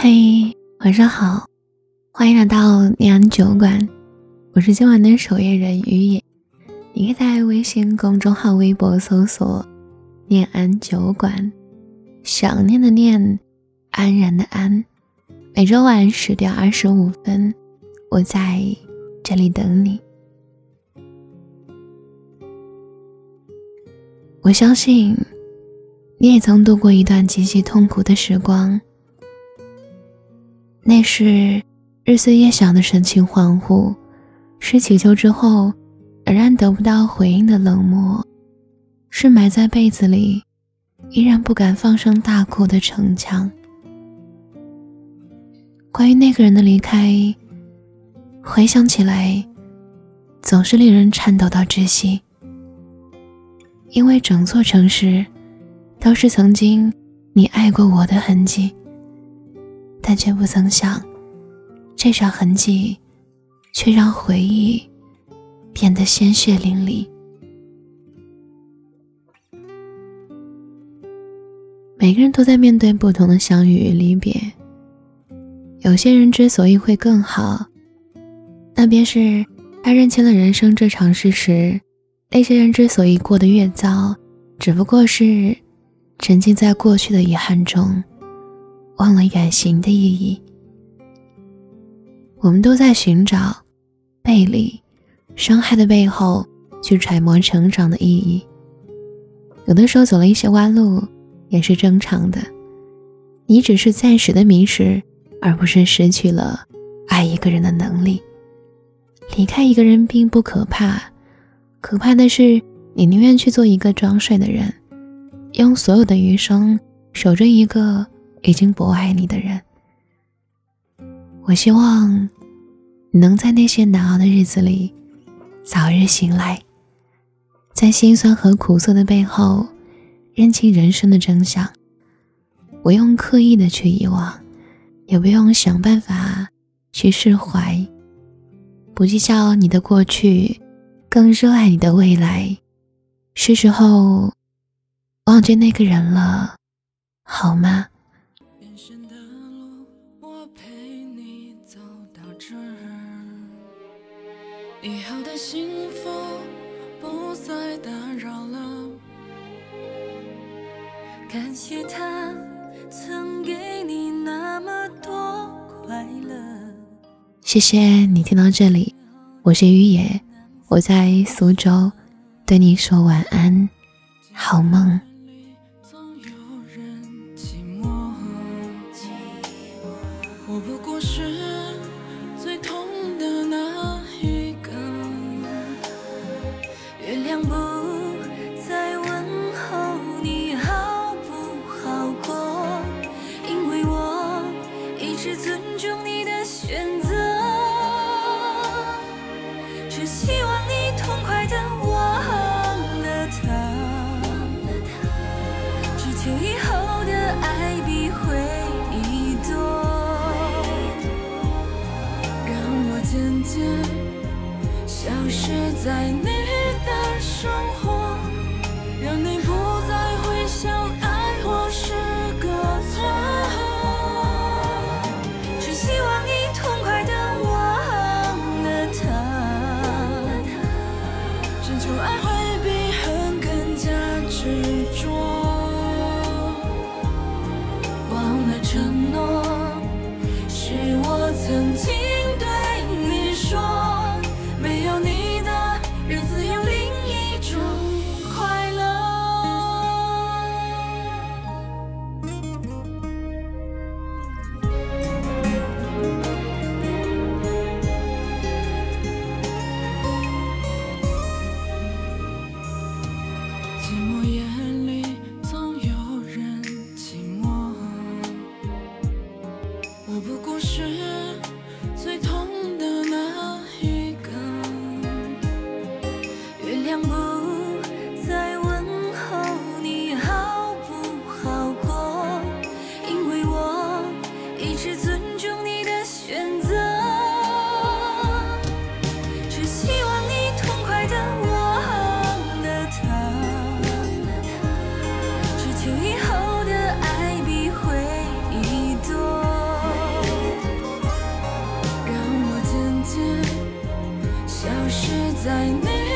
嘿，晚上好，欢迎来到念安酒馆，我是今晚的守夜人于野。你可以在微信公众号、微博搜索“念安酒馆”，想念的念，安然的安。每周晚十点二十五分，我在这里等你。我相信，你也曾度过一段极其痛苦的时光。那是日思夜想的神情恍惚，是祈求之后仍然得不到回应的冷漠，是埋在被子里依然不敢放声大哭的逞强。关于那个人的离开，回想起来，总是令人颤抖到窒息。因为整座城市，都是曾经你爱过我的痕迹。但却不曾想，这场痕迹，却让回忆变得鲜血淋漓。每个人都在面对不同的相遇与离别。有些人之所以会更好，那便是他认清了人生这场事实；那些人之所以过得越糟，只不过是沉浸在过去的遗憾中。忘了远行的意义。我们都在寻找背离、伤害的背后，去揣摩成长的意义。有的时候走了一些弯路，也是正常的。你只是暂时的迷失，而不是失去了爱一个人的能力。离开一个人并不可怕，可怕的是你宁愿去做一个装睡的人，用所有的余生守着一个。已经不爱你的人，我希望你能在那些难熬的日子里早日醒来，在心酸和苦涩的背后认清人生的真相。不用刻意的去遗忘，也不用想办法去释怀，不计较你的过去，更热爱你的未来。是时候忘记那个人了，好吗？以后的幸福不再打扰了。感谢他曾给你那么多快乐。谢谢你听到这里，我是于野，我在苏州，对你说晚安，好梦。希望你痛快的忘了他，只求以后的爱比回忆多，让我渐渐消失在你的生活。是在你